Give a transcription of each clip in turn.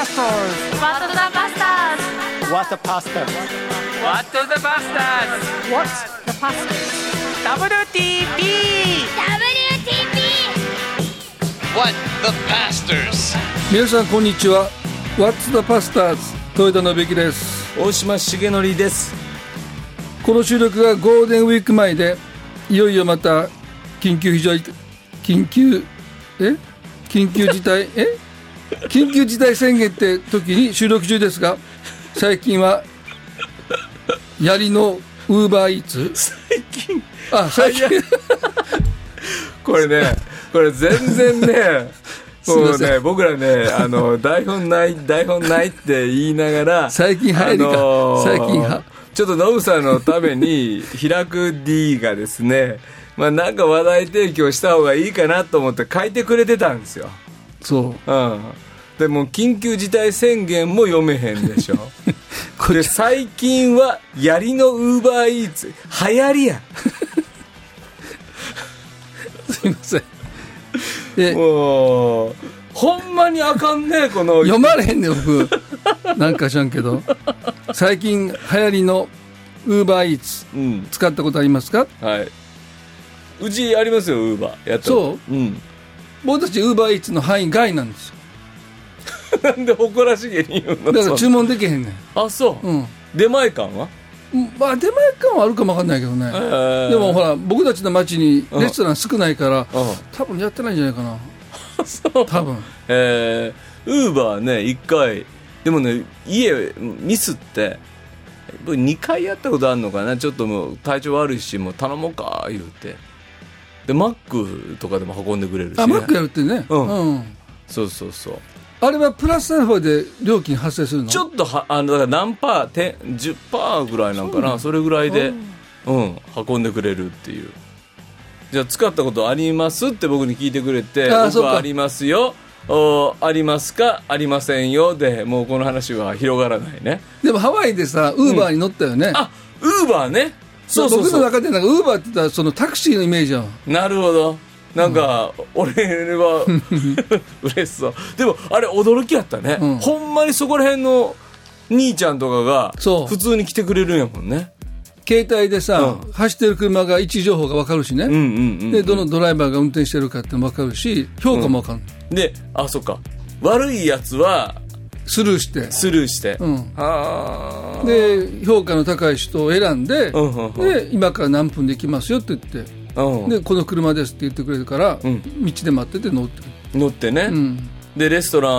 pastors? What the Bastards? What the pastors? What the Bastards What the pastors? WTP WTP! What the Pastors? 皆さんこんにちは What's the Pastors 豊田信之です大島重則ですこの収録がゴールデンウィーク前でいよいよまた緊急非常緊急え緊急事態え緊急事態宣言って時に収録中ですが最近は槍のウーバーイーツ？最近。あ最近。これねこれ全然ね もうね僕らねあの台本ない台本ないって言いながら最近入りか。ー最近は。ちょっとノブさんのために開く D がですねまあなんか話題提供した方がいいかなと思って書いてくれてたんですよそう。うん。でも緊急事態宣言も読めへんでしょ。これで最近は槍のウーバーイーツ。流行りや。すいません。でもうほんまにあかんねこの。読まれへんねん僕。なんか知らんけど。最近流行りのウーバーイーツ。うん。使ったことありますか？はい。うちありますよウーバー。やったそう。うん僕たちウーバーイーツの範囲外なんですよ。なんで誇らしげに言うの？だから注そ文できへんねん。あそう、うん。出前館は？まあ出前感はあるかもわかんないけどね。でもほら僕たちの町にレストラン少ないからうん。多分やってないんじゃないかな。そう。多分。えー、ウーバーね一回でもね家ミスって僕2回やったことあるのかな。ちょっともう体調悪いしもう頼もうか言うてでマックとかでも運んでくれるし、ね、あマックやるってね。うん。うん。そうそうそう。あれはプラスアルファで料金発生するの？ちょっとはあのだから何パーて10パーぐらいなんかな。それぐらいでうん。運んでくれるっていう。じゃあ使ったことありますって僕に聞いてくれて僕はありますよ。おありますか？ありませんよ。でもうこの話は広がらないね。でもハワイでさウーバーに乗ったよね。あウーバーねそうそう僕の中でなんかウーバーって言ったらそのタクシーのイメージやんなるほど。なんか、俺は 嬉しそう。でもあれ驚きやったね、うん。ほんまにそこら辺の兄ちゃんとかがそう。普通に来てくれるんやもんね。携帯でさ、うん。走ってる車が位置情報が分かるしね、うんうんうんでどのドライバーが運転してるかってのも分かるし評価も分かる、であそっか。悪いやつはスルーして、スルーして、うん、ああで評価の高い人を選んで,、うんうんうん。で今から何分で行きますよって言って、うん。でこの車ですって言ってくれるから、ん。道で待ってて乗って乗ってね、うん、でレストラ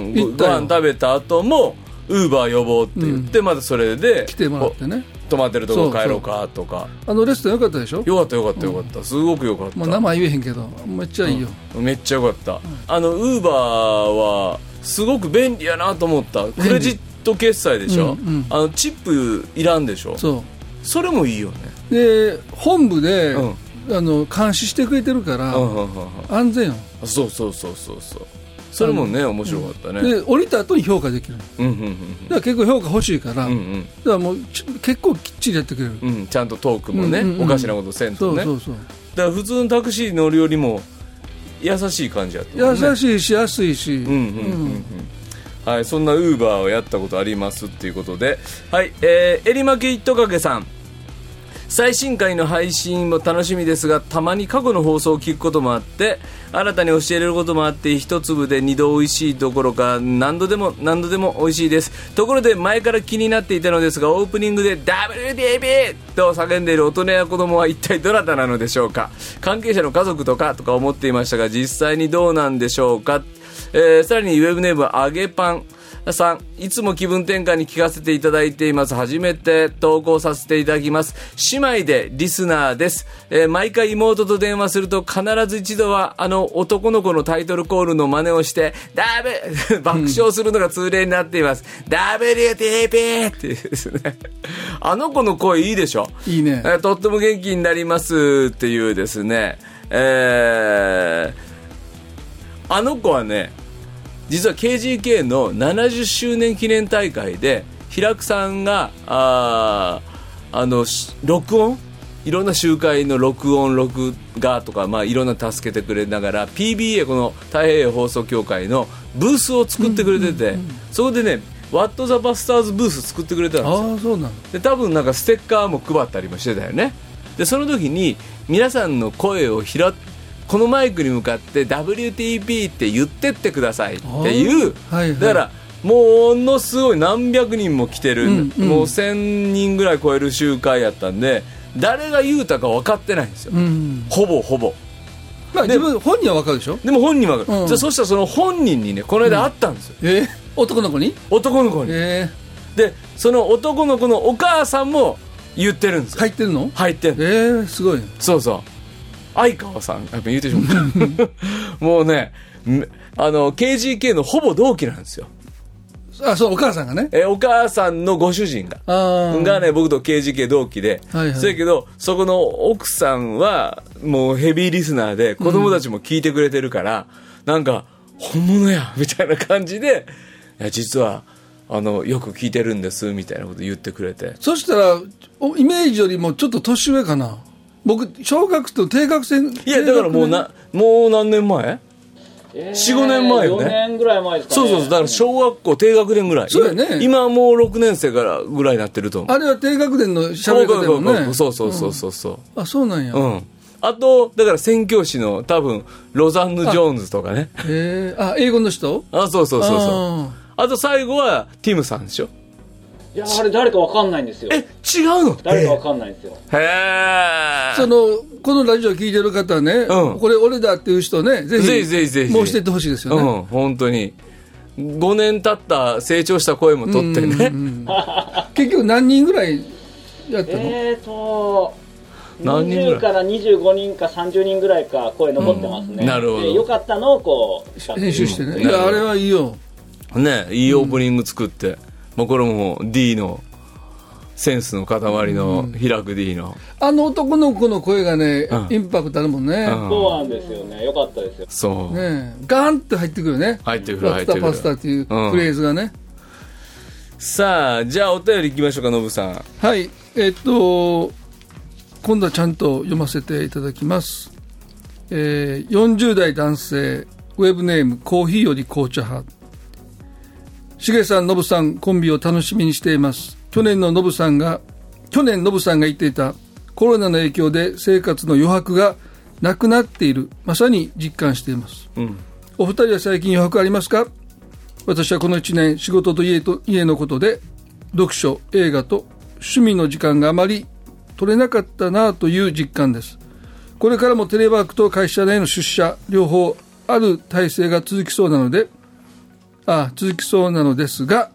ンご飯食べた後もウーバー呼ぼうって言って、またそれで来てもらってね。お泊まってるとこ帰ろうかとか。あのレストランよかったでしょ？よかったよかったよかった、すごくよかった、もう名前言えへんけどめっちゃいいよ、めっちゃよかった、あのウーバーはすごく便利やなと思った。クレジット決済でしょ、うんうん。あのチップいらんでしょ？そそれもいいよね。うで本部で、うん。あの監視してくれてるから、うんうんうんうん。安全よ。そうそうそうそうそう。それもね面白かったね。で降りた後に評価できるだかうんうんら結構評価欲しいから、うんうん。だからもうち結構きっちりやってくれる、うんうんちゃんとトークもね、うんうんうん。おかしなことせんとね。そうそうそう。だから普通のタクシー乗るよりも優しい感じやったね。優しいし安いし、うんうんうんうんはい、そんなウーバーをやったことありますっていうことで、はい、えー、えりまきとかけさん。最新回の配信も楽しみですが、たまに過去の放送を聞くこともあって、新たに教えれることもあって、一粒で二度美味しいどころか、何度でも何度でも美味しいです。ところで前から気になっていたのですが、オープニングで WDB! と叫んでいる大人や子供は一体どなたなのでしょうか？関係者の家族とかとか思っていましたが、実際にどうなんでしょうか？えーさらにウェブネームあげパンさんいつも気分転換に聞かせていただいています。初めて投稿させていただきます。姉妹でリスナーです、えー毎回妹と電話すると必ず一度はあの男の子のタイトルコールの真似をしてダブ 爆笑するのが通例になっています、WTP っていうですね。あの子の声いいでしょ？いいね。えーとっても元気になりますっていうですね、えーあの子はね、実は KGK の70周年記念大会で、平久さんが、あーあの、し録音？いろんな集会の録音録画とか、まあ、いろんな助けてくれながら PBA この太平洋放送協会のブースを作ってくれてて、そこでね「ワット・ザ・バスターズ」ブース作ってくれたんですよ。ああそうなので多分なんかステッカーも配ったりもしてたよね。でその時に皆さんの声を拾っこのマイクに向かって WTP って言ってってくださいっていう、はいはい。だからものすごい何百人も来てる、うんうん。もう1000人ぐらい超える集会やったんで誰が言うたか分かってないんですよ、うんほぼほぼ。まあ自分本人はわかるでしょ？でも本人は、うん。じゃあそしたらその本人にねこの間会ったんですよ、えー？男の子に？男の子に、えでその男の子のお母さんも言ってるんです入ってるの？入ってんの。えー、すごい。そうそう相川さんやっぱ言うてしまった。もうねめあの KGK のほぼ同期なんですよ。あそうお母さんがね。えお母さんのご主人が。がね僕と KGK 同期で、はいはい。そやけどそこの奥さんはもうヘビーリスナーで子供たちも聞いてくれてるから、なんか本物やみたいな感じでいや実はあのよく聞いてるんですみたいなこと言ってくれて。そしたらおイメージよりもちょっと年上かな僕小学と低学生いやだからもうなもう何年前？45年前よね。4年ぐらい前ですかね。そうそうそうだから小学校低学年ぐらい。そうやね。今もう6年生からぐらいになってると思う。あれは低学年の喋り方だもんね。そうそうそうそうそうあそうなんや、うん、あとだから宣教師の多分ロザンヌ・ジョーンズとかねえー、あ英語の人あそうそうそうそうああと最後はティムさんでしょいやあれ誰かわかんないんですよ。え違うの？誰かわかんないんですよ。へえそのこのラジオ聞いてる方ね、うん。これ俺だっていう人ねぜひぜひぜひぜひ。申していってほしいですよね、うん本当に。5年経った成長した声も取ってね。結局何人ぐらいやったの、えーと何人ぐらい？20から25人か30人ぐらいか声残ってますね、うん。なるほど。でよかったのをこう編集してね、うん。いやあれはいいよ。ねいいオープニング作って、もうこれも D のセンスの塊の開く D の、あの男の子の声がね、うん。インパクトあるもんね、うん。そうなんですよね。よかったですよ。そう、ねガーンって入ってくるね。入ってくるパスタ入ってくる。パスタっていううん。フレーズがね、さあじゃあお便りいきましょうかノブさん。はい。えっと今度はちゃんと読ませていただきます、えー40代男性ウェブネームコーヒーより紅茶派しげさん、のぶさん、コンビを楽しみにしています。去年ののぶさんが、去年のぶさんが言っていたコロナの影響で生活の余白がなくなっている、まさに実感しています。うんお二人は最近余白ありますか？私はこの1年仕事と家と家のことで読書、映画と趣味の時間があまり取れなかったなという実感です。これからもテレワークと会社内の出社両方ある体制が続きそうなので、あ続きそうなのですが、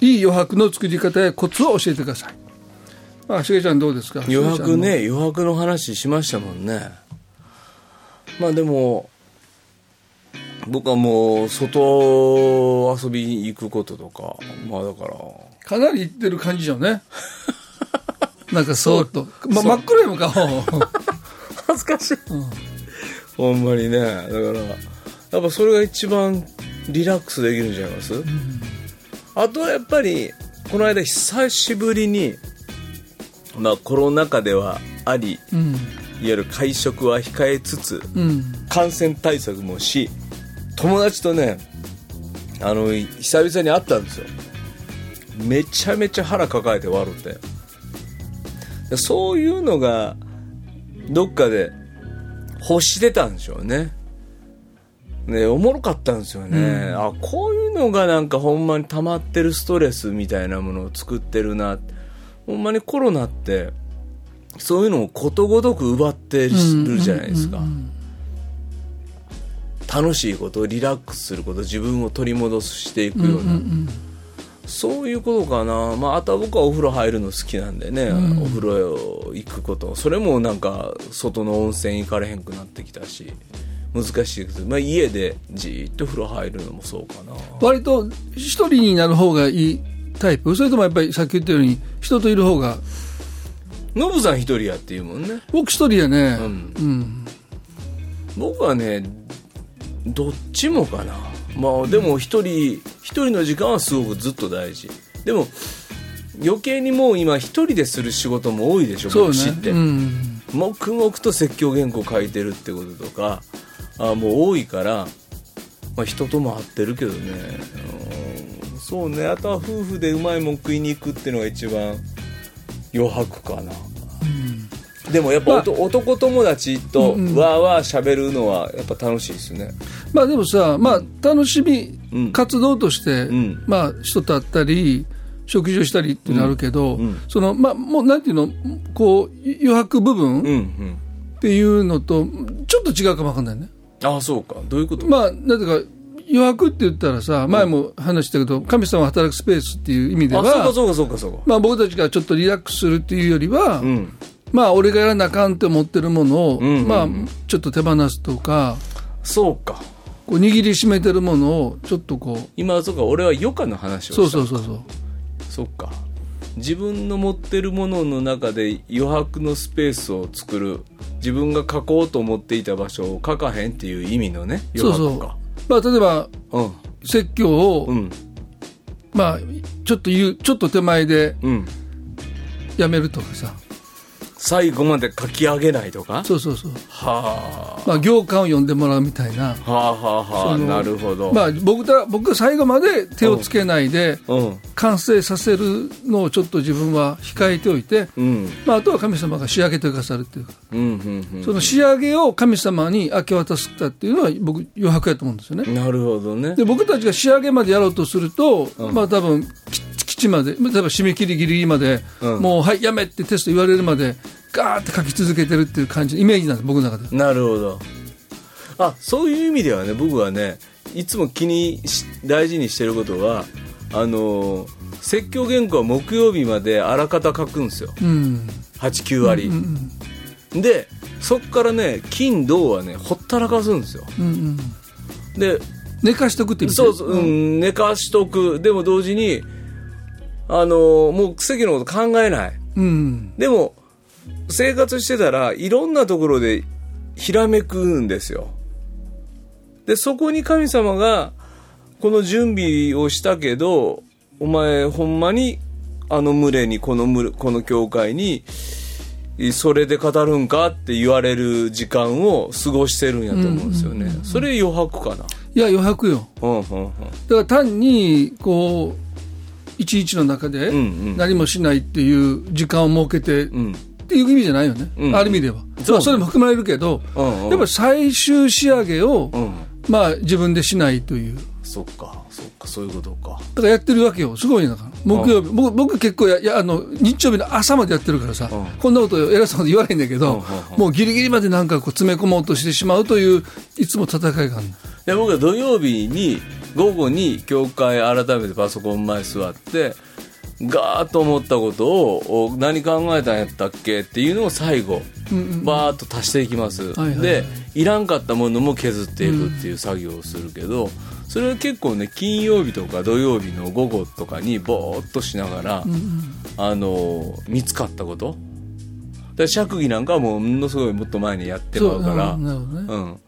いい余白の作り方やコツを教えてください。あ、しげちゃんどうですか？余白。ね余白の話しましたもんねまあでも僕はもう外遊びに行くこととかまあだからかなりいってる感じよね。なんかそーっと。ま、真っ黒やもん顔。恥ずかしい、ほんまにねだからやっぱそれが一番リラックスできるんじゃないます、あとはやっぱりこの間久しぶりにまあコロナ禍ではありうん。いわゆる会食は控えつつうん。感染対策もし友達とねあのい久々に会ったんですよ。めちゃめちゃ腹抱えて笑って。でそういうのがどっかで欲してたんでしょうねねおもろかったんですよね、あこういうのがなんかほんまに溜まってるストレスみたいなものを作ってるな。ほんまにコロナってそういうのをことごとく奪ってるじゃないですか、楽しいことリラックスすること自分を取り戻していくような、そういうことかな、まあ、あとは僕はお風呂入るの好きなんでね、お風呂行くことそれもなんか外の温泉行かれへんくなってきたし難しいです、まあ、家でじーっと風呂入るのもそうかな。割と一人になる方がいいタイプ？それともやっぱりさっき言ったように人といる方が？ノブさん一人やっていうもんね。僕一人やね。うん。うん。僕はねどっちもかな。まあでも一人一人の時間はすごくずっと大事。でも余計にもう今一人でする仕事も多いでしょ牧師って、ねうん。黙々と説教原稿書いてるってこととかあもう多いから、まあ、人とも会ってるけどね。うん。そうね。あとは夫婦でうまいもん食いに行くっていうのが一番余白かな、でもやっぱ、まあ男友達とうんうん。わーわー喋るのはやっぱ楽しいですね。まあでもさ、まあ、楽しみうん。活動として、ん。まあ、人と会ったり食事をしたりっていうのあるけど、うんそのまあもうなんていうのこう余白部分うんうん。っていうのとちょっと違うかもわかんないね。ああそうか。どういうこと、まあ、なんていうか余白って言ったらさ前も話したけど、神様が働くスペースっていう意味であそうかは、そうかそうかそうか。まあ、僕たちがちょっとリラックスするっていうよりは、うんまあ俺がやらなあかんって思ってるものを、んうんうん。まあ、ちょっと手放すとかそうか。こう握りしめてるものをちょっとこう。今そうか俺は余暇の話をしたそうそうそうそう。そっか。自分の持ってるものの中で余白のスペースを作る。自分が書こうと思っていた場所を書かへんっていう意味のねそうそう。余白か。まあ例えばうん。説教を、うん。まあちょっと言うちょっと手前でうん。やめるとかさ最後まで書き上げないとか？そうそうそう。はまあ行間を読んでもらうみたいな。あはあはあ。はあなるほど、まあ僕だ僕が最後まで手をつけないでうん。完成させるのをちょっと自分は控えておいて、うん。まあ、あとは神様が仕上げてくださるっていうか。うんうんうん。その仕上げを神様に明け渡したっていうのは僕余白やと思うんですよね。なるほどね。で僕たちが仕上げまでやろうとすると、まあ多分き基地まで例えば締め切りギリギリまで、うん。もうはいやめってテスト言われるまでガーって書き続けてるっていう感じイメージなんです僕の中で。なるほど。あそういう意味ではね僕はねいつも気にし大事にしてることはあのー説教原稿は木曜日まであらかた書くんですよ。うん。89割、うんでそっからね金土はねほったらかすんですよ。うんうん。で寝かしとくってそうそう、うん、寝かしとく。でも同時にあのーもう席のこと考えない。うん。でも生活してたらいろんなところでひらめくんですよ。でそこに神様がこの準備をしたけどお前ほんまにあの群れにこの群れこの教会にそれで語るんかって言われる時間を過ごしてるんやと思うんですよね、それ余白かな。いや余白よ。うんうんうん。だから単にこう一日の中でんうん。何もしないっていう時間を設けて、うん。っていう意味じゃないよね、うん。ある意味では、そそれも含まれるけど、うんうん。やっぱ最終仕上げを、うん。まあ、自分でしないという。そっかそっかそういうことか。だからやってるわけよ。すごいだから。木曜日、僕僕結構ややあの日曜日の朝までやってるからさ、うん。こんなこと偉そうなこと言わないんだけど、うんうんうん。もうギリギリまでなんかこう詰め込もうとしてしまうといういつも戦いがある。ので僕は土曜日に午後に教会改めてパソコン前座ってガーッと思ったことをお何考えたんやったっけっていうのを最後バーッと足していきます、はいはいでいらんかったものも削っていくっていう作業をするけど、それは結構ね金曜日とか土曜日の午後とかにぼーっとしながら、あの見つかったこと。で釈義なんかはもうものすごいもっと前にやってまうから。そうね。うん、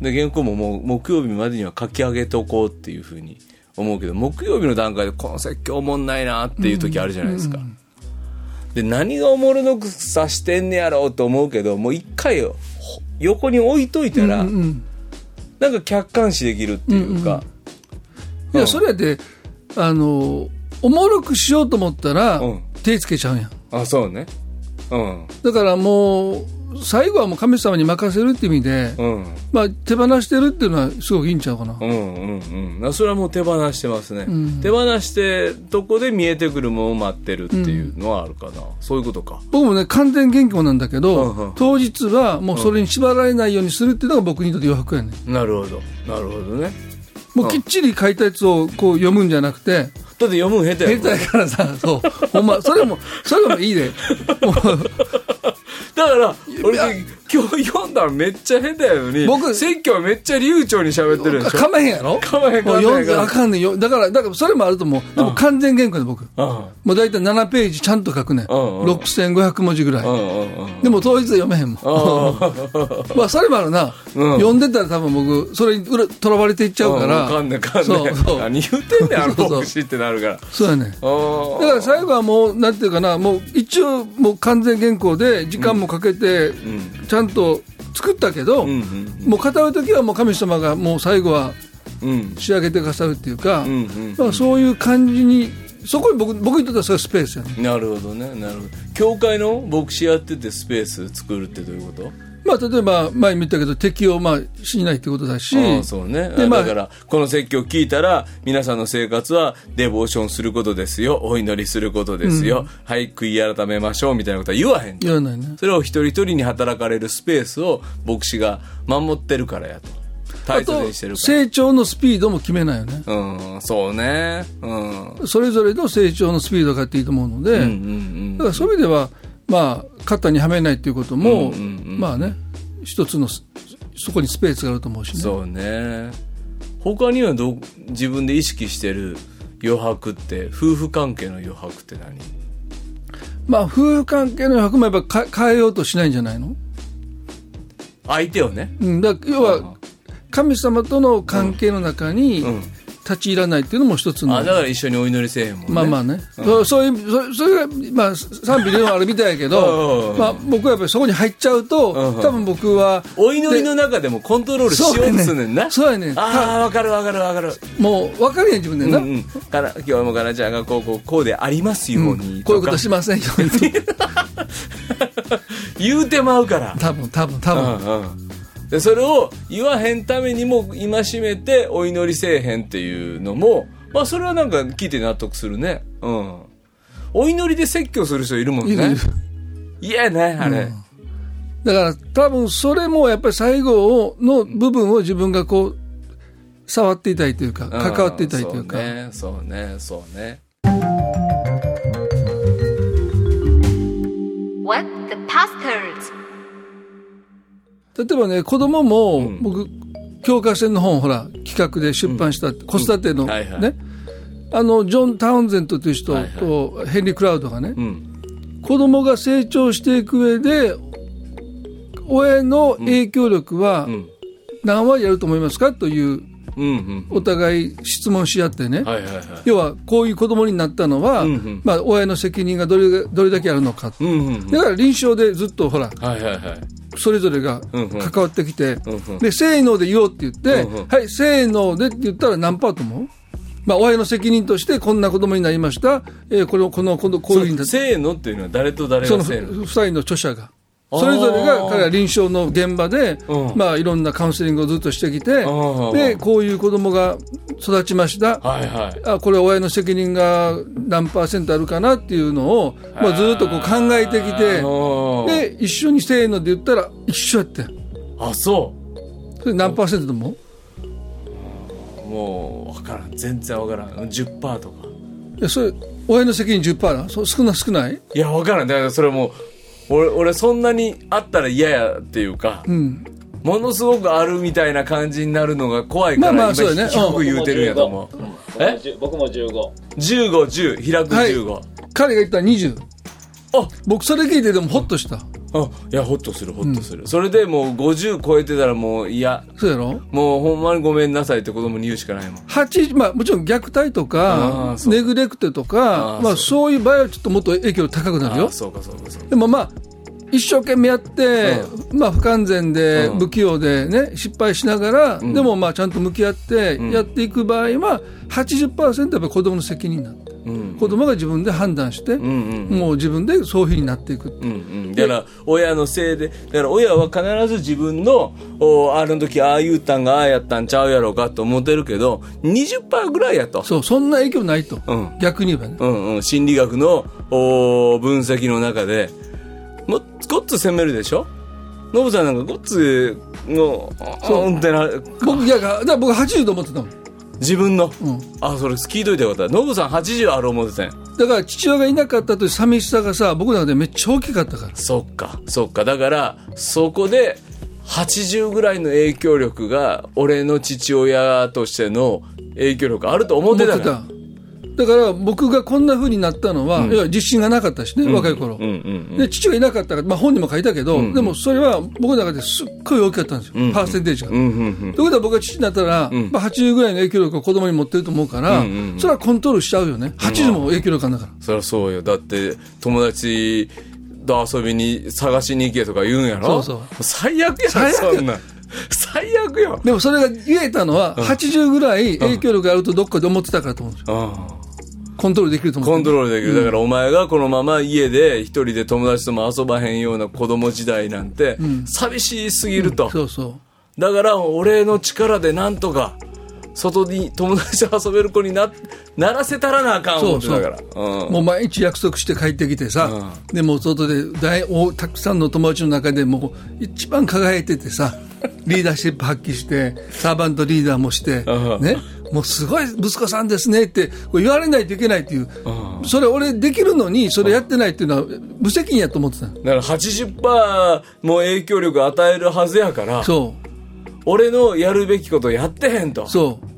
で原稿ももう木曜日までには書き上げておこうっていうふうに思うけど木曜日の段階でこの説教おもんないなっていう時あるじゃないですか、で何がおもろのくさしてんねやろうと思うけどもう一回ほ横に置いといたら、うんうんなんか客観視できるっていうか、いやそれやってあのおもろくしようと思ったら、うん。手つけちゃうやん。あそうね。うん。だからもう最後はもう神様に任せるって意味で、うん。まあ、手放してるっていうのはすごくいいんちゃうかな、うんうんうん。それはもう手放してますね、ん。手放してとこで見えてくるものを待ってるっていうのはあるかな、そういうことか。僕もね完全元気なんだけど、うんうん。当日はもうそれに縛られないようにするっていうのが僕にとって余白やねん。なるほど。なるほどね。もうきっちり書いたやつをこう読むんじゃなくて。だって読むん下手やもん下手やからさそう。ほんまそれもそれもいいで。だから俺いや今日読んだらめっちゃ下手やのに、僕説教めっちゃ流暢に喋ってるでしょ？かまへんやろ？かまへんかまへんあかんねんよ。だから、だからそれもあると思う。でも完全原稿で僕。うん。もう大体7ページちゃんと書くねん。うんうん6500文字ぐらい。でも当日は読めへんもん。まあそれもあるな。うん読んでたら多分僕、それに裏とらわれていっちゃうから。わかんねんかんねん。そうそう。何言ってんねん、あの牧師ってなるから。そうやねん。だから最後はもう、なんていうかな、もう一応もう完全原稿で時間もかけて、ちゃんと作ったけど、もう語る時はもう神様がもう最後はうん。仕上げてくださるっていうか、まあ、そういう感じに、そこに僕、僕にとってはそれはスペースやね。なるほどね、なるほど。教会の牧師やっててスペース作るってどういうこと？まあ、例えば前にも言ったけど、敵をまあしないってことだし、そうね。でまあだから、この説教を聞いたら、皆さんの生活はデボーションすることですよ。お祈りすることですよ。はい、悔い改めましょう。みたいなことは言わへん。言わないね。それを一人一人に働かれるスペースを牧師が守ってるからやと。大切あとにしてる。成長のスピードも決めないよね。うん、そうね。うん。それぞれの成長のスピードがあっていいと思うので、うんうんだからそういう意味では、まあ、肩にはめないっていうことも、うんうんうんまあね、一つのス、そこにスペースがあると思うしね。そうね。他にはどう自分で意識してる余白って、夫婦関係の余白って何？まあ、夫婦関係の役もやっぱか変えようとしないんじゃないの？相手をね。うん、だ要は、神様との関係の中にうん立ち入らないっていうのも一つの、あ、だから一緒にお祈りせえへんもんね。まあまあね、そうそういうそそれが、まあ、賛否両論あるみたいやけうんど、まあ、僕はやっぱりそこに入っちゃうと、うん多分僕は、お祈りの中でもコントロールしようとすんねんな。そうやねんああ、わかるわかるわかる。もう分かるやん、自分でな、うんうん。から、今日もかなちゃんがこう、こう、こうでありますように。こういうことしませんように 言うてまうから。多分多分多う分、んうん。で、それを言わへんためにも戒めてお祈りせえへんっていうのも、まあそれはなんか聞いて納得するね。うん。お祈りで説教する人いるもんね。嫌やね、あれ。だから多分それもやっぱり最後をの部分を自分がこう触っていたいというか、関わっていたいというか、んそうね、そうね、そうね。例えばね子供も、ん僕教科書の本ほら企画で出版した、子育ての、はいはいねあのジョン・タウンゼントという人はいはいとヘンリー・クラウドがね、うん。子供が成長していく上で親の影響力はうん。何割あると思いますか？といううんうん。お互い質問し合ってね、はいはいはい。要はこういう子供になったのは、うんうんまあ、親の責任がどれどれだけあるのか、うんうんうん。だから臨床でずっとほらはいはいはい。それぞれが関わってきて、でせーので言おうって言って、はいせーのでって言ったら何パーと思うまあ、親の責任としてこんな子供になりました、えーこのこのこのこういうふうにせーのっていうのは誰と誰そのがせーの？2人の著者が。それぞれが彼は臨床の現場で、うんまあ、いろんなカウンセリングをずっとしてきて、ーでこういう子供が育ちました、はいはい。あこれは親の責任が何パーセントあるかなっていうのを、まあ、ずっとこう考えてきてで一緒にせーので言ったら一緒やってんあ、そそれ何パーセントと思うう。もう、わからん。全然わからん。10%とか。いやそれ親の責任10%なそう少な少ない？いや、わからん。だからそれもう、俺、俺そんなにあったら嫌やっていうか、うん。ものすごくあるみたいな感じになるのが怖いから、まあまあ今そうやね。低く言うてるんやと思う。え？僕も15。15、10、開くはい。15。彼が言ったら20あ！僕それ聞いてでもホッとしたあ、いや、ホッとする、ホッとする。それでもう50超えてたらもう嫌。そうやろ？もうほんまにごめんなさいって子供に言うしかないもん。8まあ、もちろん虐待とあかネグレクトとあかまあ、ーそういう場合はちょっともっと影響高くなるよあそうかそうかそうか。でもまあ一生懸命やって、まあ、不完全でうん不器用でね、失敗しながら、でもまあちゃんと向き合ってやっていく場合は80%やっぱり子供の責任なんだ、うん。子供が自分で判断して。もう自分でそういうふうになっていく、うんうん、だから親のせいでだから親は必ず自分のおあの時ああ言うたんがああやったんちゃうやろうかと思ってるけど20%ぐらいやと。そうそんな影響ないと、うん。逆に言えばね、うんうん、心理学のお分析の中でもごっつ責めるでしょ？ノブさんなんかごっつのそんってな僕いやだから僕80と思ってたもん、自分の、うん、あそれ聞いといてよかった。ノブさん80ある思ってたんや。だから父親がいなかったという寂しさがさ僕の中でめっちゃ大きかったから。そっかそっか。だからそこで80ぐらいの影響力が俺の父親としての影響力あると思ってたからだから僕がこんな風になったのは、いや自信がなかったしね、若い頃、うんうんで父がいなかったから、まあ、本にも書いたけど、でもそれは僕の中ですっごい大きかったんですよ、パーセンテージが。ということは僕が父になったら、まあ、80ぐらいの影響力を子供に持ってると思うから、それはコントロールしちゃうよね。80も影響力あるんだから。そりゃそうよ。だって友達と遊びに探しに行けとか言うんやろ？そうそう。最悪や最悪そんな。ん最悪よでもそれが言えたのは、80ぐらい影響力があるとどっかで思ってたからと思うんですよ。うんコントロールできると思って。コントロールできる。だからお前がこのまま家で一人で友達とも遊ばへんような子供時代なんて、寂しすぎると。そうそう。だから俺の力でなんとか、外に友達と遊べる子にな、ならせたらなあかん思ってたから。うん。もう毎日約束して帰ってきてさ、でもう外で大おたくさんの友達の中でもう一番輝いててさ、リーダーシップ発揮して、サーバントリーダーもしてう、ん。ね、もうすごい息子さんですねって言われないといけないっていう、それ俺できるのに、それやってないっていうのは無責任やと思ってたのだから80%も影響力与えるはずやから、そ俺のやるべきことやってへんとう、。そう。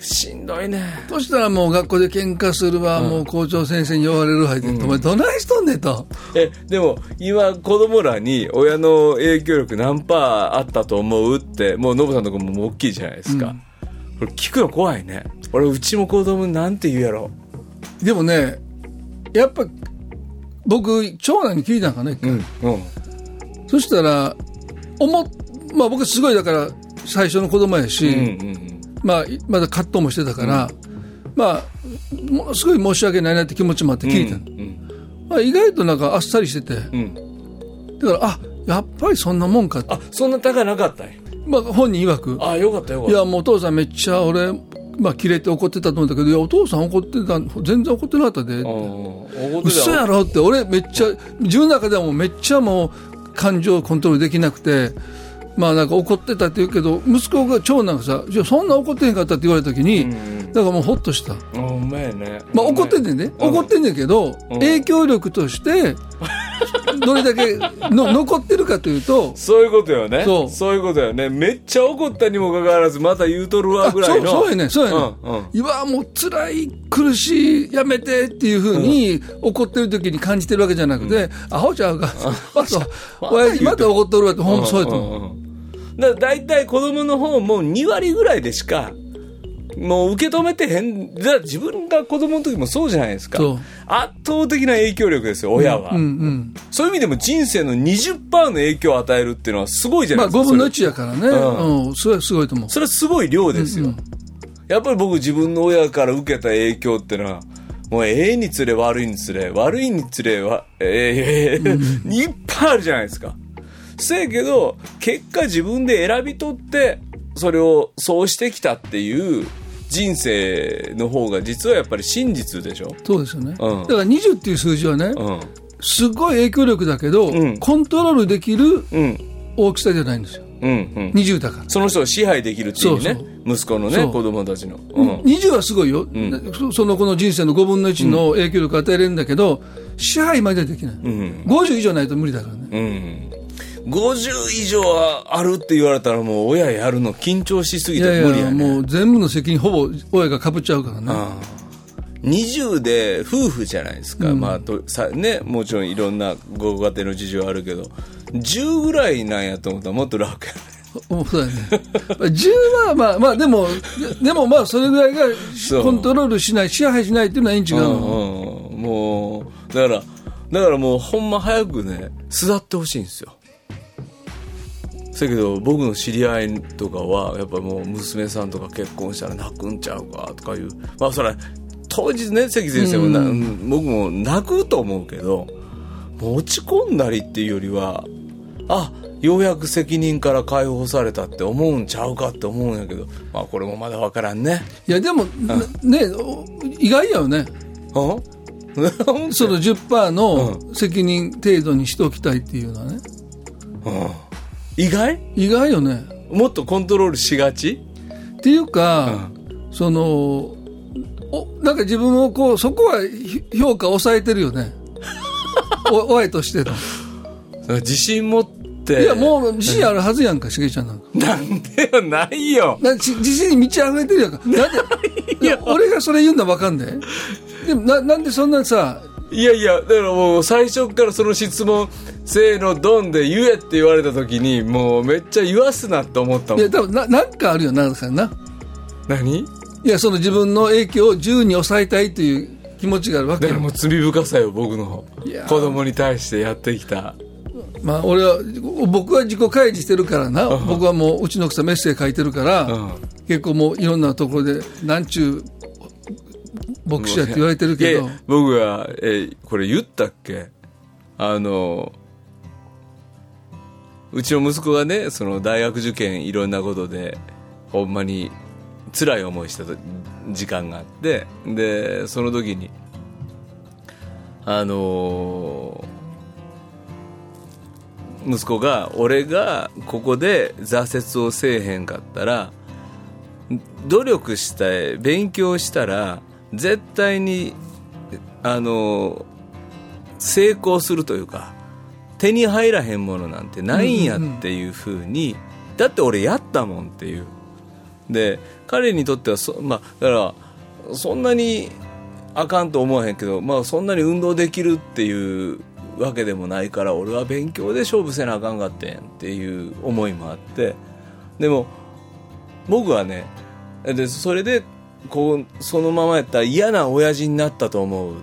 しんどいね。そしたらもう学校で喧嘩するわ、もう校長先生に言われるわって、お前どないしとんねんと。え、でも、今、子供らに親の影響力何パーあったと思うって、もう、ノブさんとこも大きいじゃないですか。これ聞くの怖いね。俺、うちも子供になんて言うやろ。でもね、やっぱ、僕、長男に聞いたんかね、うん、うん。そしたら、思っ、まあ僕すごいだから、最初の子供やし、うん、うん。まあ、いまだ葛藤もしてたから、まあ、ものすごい申し訳ないなって気持ちもあって聞いたの。うん、まあ、意外となんかあっさりしてて、うん。だから、あ、やっぱりそんなもんか。あ、そんな高なかったんやまあ本人曰く、あ、よかったよかった。いや、もうお父さんめっちゃ俺、まあ、キレて怒ってたと思ったけど、いや、お父さん怒ってた、全然怒ってなかったで。う嘘やろって、俺めっちゃ、自分の中ではもうめっちゃもう感情をコントロールできなくて、まあなんか怒ってたって言うけど、息子が長男がさ、じゃあそんな怒ってへんかったって言われた時に、だからもうほっとした。あ、ほんまやね。まあ怒ってんねんね。怒ってんねんけど、影響力として、どれだけの残ってるかというと、そういうことよね。そう。そういうことよね。めっちゃ怒ったにもかかわらず、また言うとるわあぐらいの。そうそうやねんそうやねん、うんうん。いわもう辛い苦しいやめてっていうふうに怒ってる時に感じてるわけじゃなくて、アホちゃうか。また親父また怒っとるわってほんとそうやと思う、んんん。だから大体子供の方も2割ぐらいでしか、もう受け止めてへん。じゃあ自分が子供の時もそうじゃないですか。圧倒的な影響力ですよ、親は。うんうんそういう意味でも人生の20%の影響を与えるっていうのはすごいじゃなまあいですか。5分のそれ1やからね、ううんそれはすごいと思うそれはすごい量ですよ。やっぱり僕自分の親から受けた影響ってのは、もうええにつれ悪いにつれ、悪いにつれは、ええいっぱいあるじゃないですか。せやけど、結果自分で選び取って、それをそうしてきたっていう人生の方が実はやっぱり真実でしょ？そうですよね、うんだから20っていう数字はね、うん。すごい影響力だけど、んコントロールできるうん。大きさじゃないんですようん。うん。20だからその人を支配できるっていうね。息子のね、子供たちの。うん。20はすごいよ、そその子の人生の5分の1の影響力を与えれるんだけど、支配まではできない、うん。50以上ないと無理だからね、うん。50以上あるって言われたらもう親やるの緊張しすぎいて無理やね。もう全部の責任、ほぼ親がかぶっちゃうからね、うん20で夫婦じゃないですか。まあとさ、ね、もちろんいろんなご家庭の事情あるけど、10ぐらいなんやと思ったらもっと楽やね。もうそうだね、10はまあ、まあ、でも、でもまあ、それぐらいがコントロールしない、支配しないっていうのはいいん違ううんの、うん、もう、だから、だからもうほんま早くね、巣立ってほしいんですよ。せやけど僕の知り合いとかはやっぱもう娘さんとか結婚したら泣くんちゃうかとかいうまあそれは当日ね関先生もな、僕も泣くと思うけど落ち込んだりっていうよりはあようやく責任から解放されたって思うんちゃうかって思うんやけどまあこれもまだ分からんね。いや、でも、ね、お意外やよね、うんその10%の責任程度にしておきたいっていうのはね、意外？意外よね。もっとコントロールしがち？っていうか、そのおなんか自分をこうそこはひ評価抑えてるよね。お親としての。自信持って。いやもう自信あるはずやんかしげちゃんなんか。なんでよないよ。なち自信に満ち溢れてるやんか。なんで いや。俺がそれ言うんだわかんででもななんでそんなさいやいやだからもう最初からその質問せーのドンで言えって言われた時にもうめっちゃ言わすなって思ったもん。いや多分ななんかあるよなさんな。何？いやその自分の影響を自由に抑えたいという気持ちがあるわけよ。だからもう罪深さよ僕の子供に対してやってきた。まあ俺は僕は自己開示してるからな。僕はもううちの奥さんメッセージ書いてるから、うん。結構もういろんなところでなんちゅう牧師やって言われてるけど。僕は、えーこれ言ったっけ？あのうちの息子がねその大学受験いろんなことでほんまに辛い思いしたと時間があってでその時にあの息子が俺がここで挫折をせえへんかったら努力して勉強したら絶対にあの成功するというか手に入らへんものなんてないんやっていうふうに、だって俺やったもんっていう。で彼にとってはそまあだからそんなにあかんと思わへんけど、まあ、そんなに運動できるっていうわけでもないから俺は勉強で勝負せなあかんかってんっていう思いもあって。でも僕はねでそれでこうそのままやったら嫌な親父になったと思う。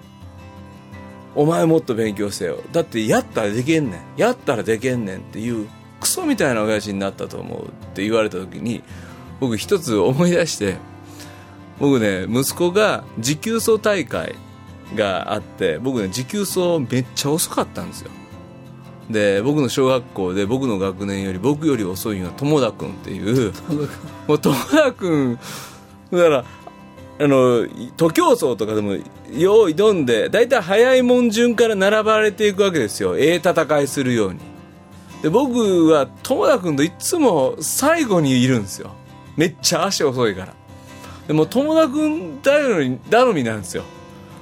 お前もっと勉強せよ。だってやったらできんねん。やったらできんねんっていうクソみたいな親父になったと思うって言われた時に僕一つ思い出して僕ね息子が持久走大会があって僕ね持久走めっちゃ遅かったんですよ。で僕の小学校で僕の学年より僕より遅いのは友田君っていう。もう友田君だからあの徒競走とかでも用意どんで大体早いもん順から並ばれていくわけですよ。ええ戦いするように。で僕は友田君といつも最後にいるんですよ。めっちゃ足遅いから。でも友田君頼み頼みなんですよ。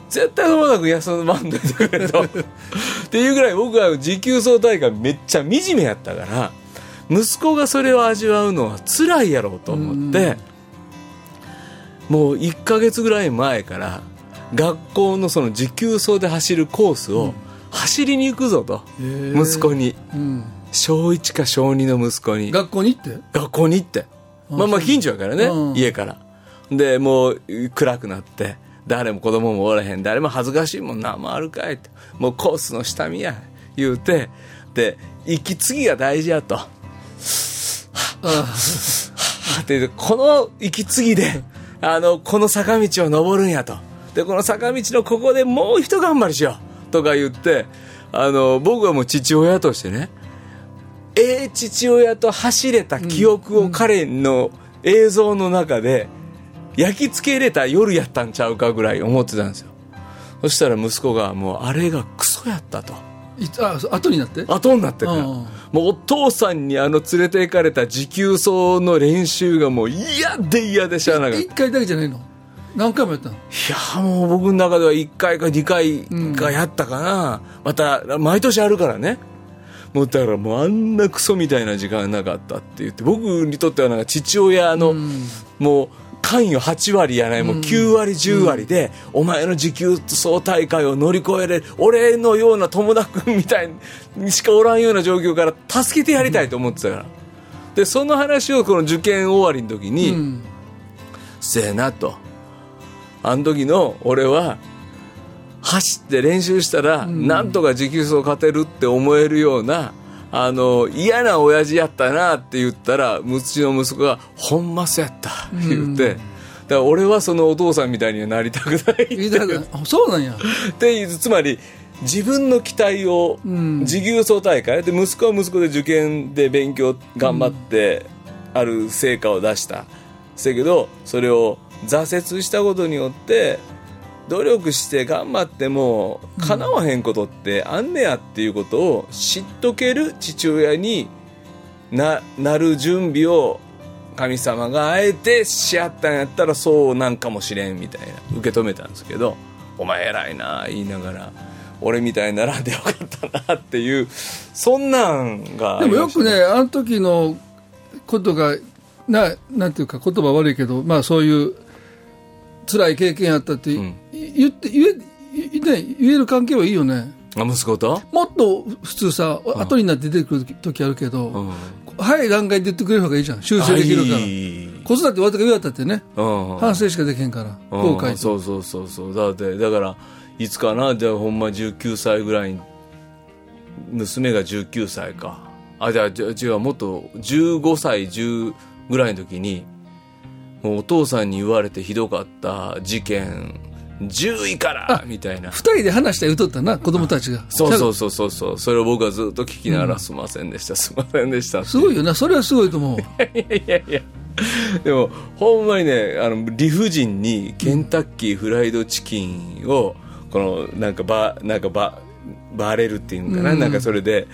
絶対友田君休まんといてくれと。っていうぐらい僕は持久走大会めっちゃ惨めやったから息子がそれを味わうのは辛いやろうと思ってもう1ヶ月ぐらい前から学校のその持久走で走るコースを走りに行くぞと、息子に。うん、小1か小2の息子に。学校に行って？学校に行って。まあまあ近所やからね、うん。家から。でもう暗くなって誰も子供もおらへん。誰も恥ずかしいもんなもあるかいって。もうコースの下見や言うてで息継ぎが大事やと。あ でこの息継ぎであのこの坂道を登るんやと。でこの坂道のここでもう一頑張りしよう。とか言ってあの僕はもう父親としてねええ父親と走れた記憶を彼の映像の中で焼き付けれた夜やったんちゃうかぐらい思ってたんですよ。そしたら息子がもうあれがクソやったと。あ後になって？後になってから、うん。もうお父さんにあの連れて行かれた持久走の練習がもう嫌で嫌でしゃあなかった。い一回だけじゃないの？何回もやったの？やもう僕の中では1回か2回かやったかな、また毎年あるからね。もうだからもうあんなクソみたいな時間なかったって言って僕にとってはなんか父親の、もう関与8割やないもう9割10割で、お前の持久走大会を乗り越えれる俺のような友田君みたいにしかおらんような状況から助けてやりたいと思ってたから、でその話をこの受験終わりの時に、うん。せやなと。あの時の俺は走って練習したら、なんとか持久走勝てるって思えるようなあの嫌な親父やったなって言ったらうちの息子が「ほんまそうやった」って。言って、だから俺はそのお父さんみたいにはなりたくない。って言いたくない。あそうなんや。っていうつまり自分の期待をん。持久走大会で息子は息子で受験で勉強頑張ってある成果を出した。せやけどそれを挫折したことによって努力して頑張っても叶わへんことってあんねやっていうことを知っとける父親にななる準備を神様があえてしはったんやったらそうなんかもしれんみたいな。受け止めたんですけどお前偉いな言いながら俺みたいにならんでよかったなっていうそんなんがあでもよくね、あの時のことが、ななんていうか、言葉悪いけど、まあそういう辛い経験あったって、ん。い言って言え、いね、言える関係はいいよね。あ息子と？もっと普通さ、後になって出てくる時あるけど、うん。早い段階で言ってくれる方がいいじゃん。修正できるから。はい子育て終わったか言われたってね、うん。反省しかできへんから、後悔そうそうそうそう。だってだからいつかなじゃあほんま19歳ぐらいに娘が19歳か。あじゃあじゃあ違うもっと15歳10ぐらいの時にお父さんに言われてひどかった事件。10位からみたいな。二人で話したら言うとったな、子供たちが。そうそうそうそうそう。それを僕はずっと聞きながら、すいませんでした。すいませんでしたすごいよな、それはすごいと思う。いやいやでもほんまにねあの理不尽にケンタッキーフライドチキンをこのなんかバなんかババレるっていうんかな、うん。なんかそれで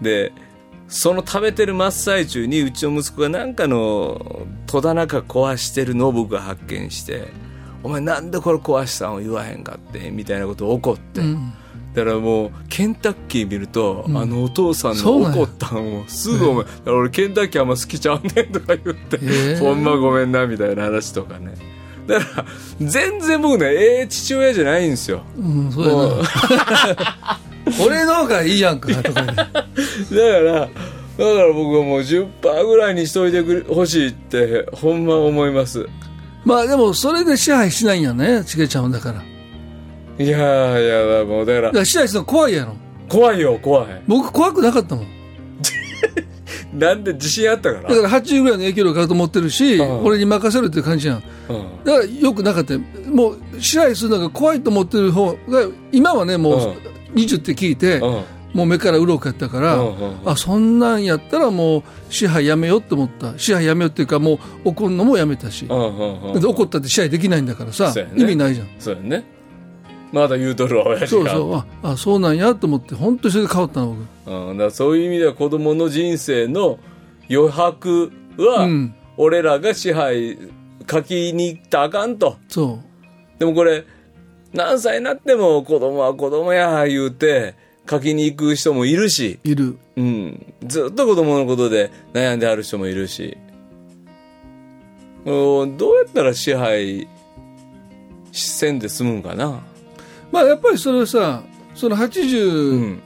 でその食べてる真っ最中にうちの息子がなんかの戸棚か壊してるのを僕が発見して「お前なんでこれ壊したん？を言わへんかって」みたいなことを怒って、うんだからもうケンタッキー見ると、ん。あのお父さんの怒ったんをすぐ思い、だから俺ケンタッキーあんま好きちゃうねんとか言って、へえほんまごめんなみたいな話とかね。だから全然僕ねええ父親じゃないんですよ。うん、そうやもうな。俺の方がいいやんか、とかで。だからだから僕はもう10%ぐらいにしといてほしいってほんま思いますまあでも、それで支配しないんやね、ちげちゃうんだから。だいやーいやもうだかからら支配するの怖いやろ。怖いよ怖い僕怖くなかったもん。なんで自信あったから？だから80ぐらいの影響力あると思ってるし、うん俺に任せるっていう感じやん。うんだからよくなかったよもう支配するのが怖いと思ってる方が、今はね、もううん20って聞いて、うん。もう目から鱗やったから、あ、そんなんやったらもう支配やめようって思った。支配やめようっていうか、もう怒るのもやめたし。怒ったって支配できないんだからさ、意味ないじゃん。そうやね。まだ言うとるわ親父が。そうそう、あ、あそうなんやと思って、本当にそれで変わったの、僕。うん、だそういう意味では子供の人生の余白は、うん。俺らが支配書きに行ったらあかんと。そでもこれ何歳になっても子供は子供や言うて書きに行く人もいるし、う、いる。うん、ずっと子供のことで悩んである人もいるし。うんどうやったら支配せんで済むんかな？まあ、やっぱりそれさ、そのう80ん。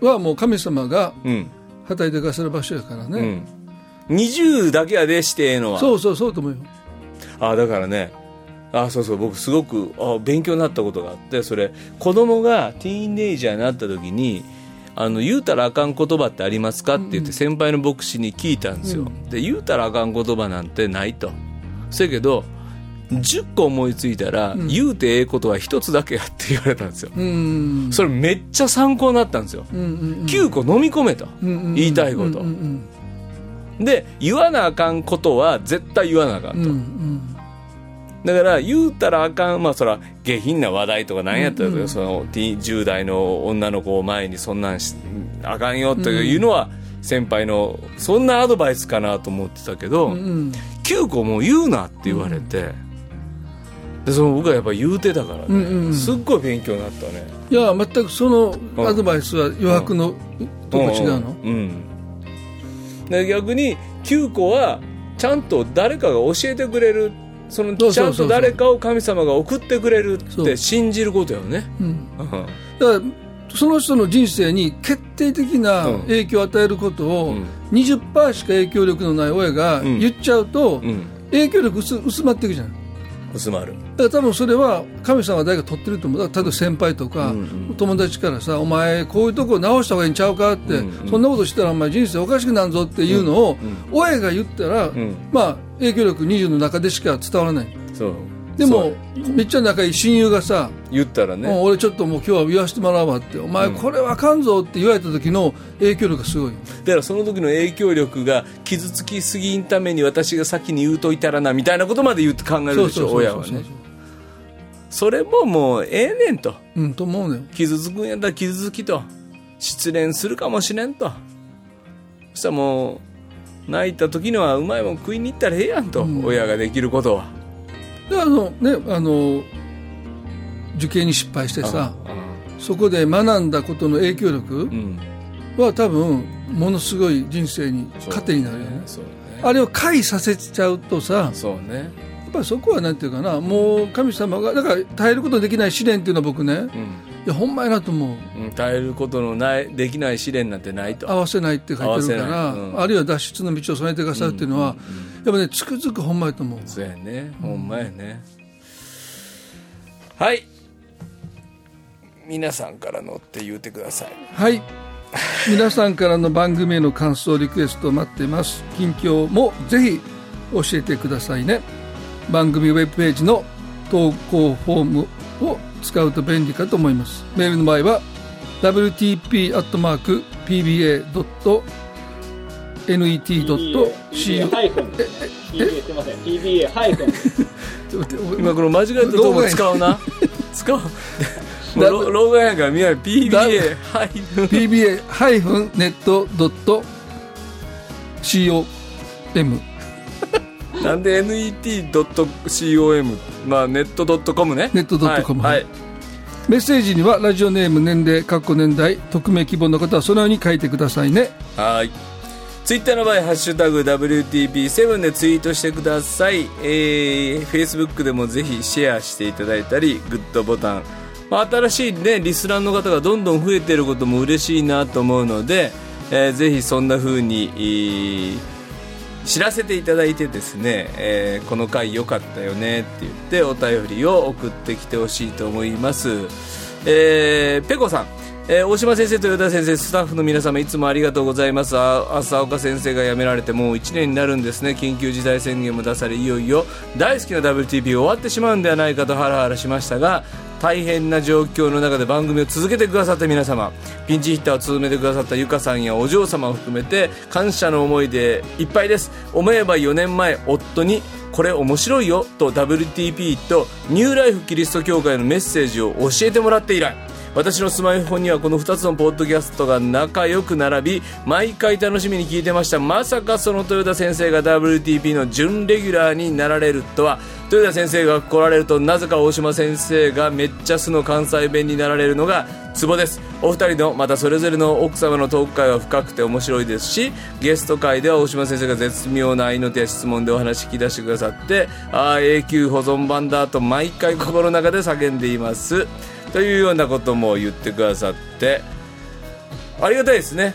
はもう神様がうん。働いてくださる場所やからね。うん。20だけやでしてええのは。そうそうそうと思うよ。あだからねあそうそう僕すごくあ勉強になったことがあってそれ子供がティーンエイジャーになった時にあの言うたらあかん言葉ってありますかって言って先輩の牧師に聞いたんですよ、で言うたらあかん言葉なんてないと。そやけど10個思いついたら、言うてええことは1つだけやって言われたんですよ。うん。それめっちゃ参考になったんですよ、うんうんうん。9個飲み込めと、うんうんうん。言いたいこと、うんうん。で言わなあかんことは絶対言わなあかんと、うんうんだから言うたらあかんまあそら下品な話題とか何やったら、そのティーン10代の女の子を前にそんなんしあかんよというのは先輩のそんなアドバイスかなと思ってたけど、うんうん。9個もう言うなって言われて、でその僕はやっぱ言うてたからね、うんうんうん。すっごい勉強になったね。いや全くそのアドバイスは余白のとこ違うの？うん。うん。で逆に9個はちゃんと誰かが教えてくれるそのちゃんと誰かを神様が送ってくれるって信じることよね。うん。うん。だからその人の人生に決定的なうん。影響を与えることをうん。20%しか影響力のない親がうん。言っちゃうとうん。影響力薄薄まっていくじゃん薄まる。だから多分それは神様が誰か取ってると思う。例えば先輩とか、友達からさ「お前こういうとこ直した方がいいんちゃうか?」って、そんなことしたらお前人生おかしくなるぞっていうのを、親が言ったら、ん。まあ影響力20の中でしか伝わらない。そうでもめっちゃ仲いい親友がさ言ったらね。俺ちょっともう今日は言わせてもらうわって、お前これはあかんぞって言われた時の影響力がすごい。だからその時の影響力が傷つきすぎんために私が先に言うといたらなみたいなことまで言って考えるでしょ親はね。それももうええねんと。うん、と思うのよ。傷つくんやったら傷つきと。失恋するかもしれんと。そしたらもう泣いた時にはうまいもん食いに行ったらええやんと、うん。親ができることはであのねあの受験に失敗してさそこで学んだことの影響力うん。は多分ものすごい人生に糧になるよね。そうね。あれを回させちゃうとさやそうね。っぱりそこはなんていうかなもう神様がだから耐えることのできない試練っていうのは僕ねうん。いやほんまやなと思う。うん耐えることのないできない試練なんてないと。合わせないって書いてるから、うん。あるいは脱出の道を備えてくださるっていうのは、やっぱねつくづくほんまやと思うそうやね。ほんまやね。はい。皆さんからのって言うてください。はい。皆さんからの番組への感想リクエストを待っています。近況もぜひ教えてくださいね。番組ウェブページの投稿フォームを使うと便利かと思います。メールの場合は wtp.pba.net.co PBA ハイフンですね PBA すいません。PBA ハイフン今この間違えたとこ使うな。使う。老老眼やから見ない PBA はい pba-net.com なんで net.com まあネット .com ね。ネット .com はい、はい。メッセージにはラジオネーム年齢括弧年代匿名希望の方はそのように書いてくださいね。はい。ツイッターの場合、ハッシュタグ WTP7 でツイートしてください。えー、Facebook でもぜひシェアしていただいたり、グッドボタン。まあ、新しいね、リスナーの方がどんどん増えていることも嬉しいなと思うので、えーぜひそんな風に、えー知らせていただいてですね、えーこの回良かったよねって言ってお便りを送ってきてほしいと思います。えーペコさん。えー大島先生と与田先生スタッフの皆様いつもありがとうございます。あ浅岡先生が辞められてもう1年になるんですね。緊急事態宣言も出されいよいよ大好きな WTP 終わってしまうんではないかとハラハラしましたが大変な状況の中で番組を続けてくださった皆様ピンチヒッターを務めてくださったゆかさんやお嬢様を含めて感謝の思いでいっぱいです。思えば4年前夫にこれ面白いよと WTP とニューライフキリスト教会のメッセージを教えてもらって以来私のスマホにはこの2つのポッドキャストが仲良く並び毎回楽しみに聞いてましたまさかその豊田先生が WTP の準レギュラーになられるとは。豊田先生が来られるとなぜか大島先生がめっちゃ素の関西弁になられるのがツボです。お二人のまたそれぞれの奥様のトーク会は深くて面白いですしゲスト会では大島先生が絶妙な合いの手や質問でお話聞き出してくださってああ永久保存版だと毎回心の中で叫んでいます。というようなことも言ってくださってありがたいですね。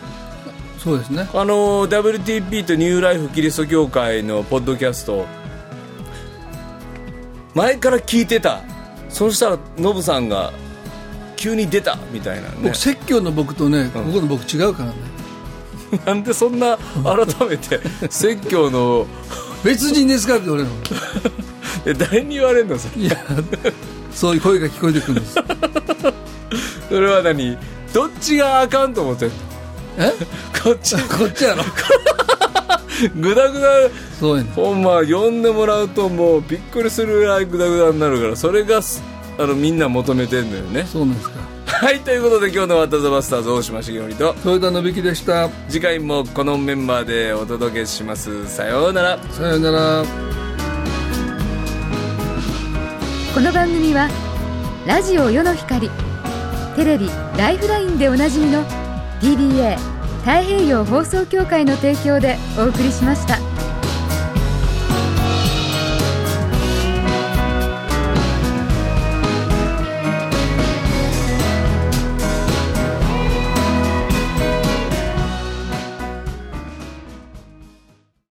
そうですね。あの WTP とニューライフキリスト教会のポッドキャスト前から聞いてた。そしたらノブさんが急に出たみたいなね。僕説教の僕とね、ここの僕違うからね。なんでそんな改めて 説教の別人ですかって俺の。え誰に言われるのそれ。いやそういう声が聞こえてくるんですそれは何？どっちがあかんと思ってんの？え？こっち。こっちやろ？グダグダ。そうやね。ほんま呼んでもらうともうびっくりするぐらいグダグダになるからそれがすあのみんな求めてんのよね。そうなんですか。はいということで今日の「ワッタザバスターズ」大島重則と豊田信樹でした。次回もこのメンバーでお届けします。さようなら。さよなら。この番組はラジオ世の光テレビ「ライフライン」でおなじみの DBA 太平洋放送協会の提供でお送りしました。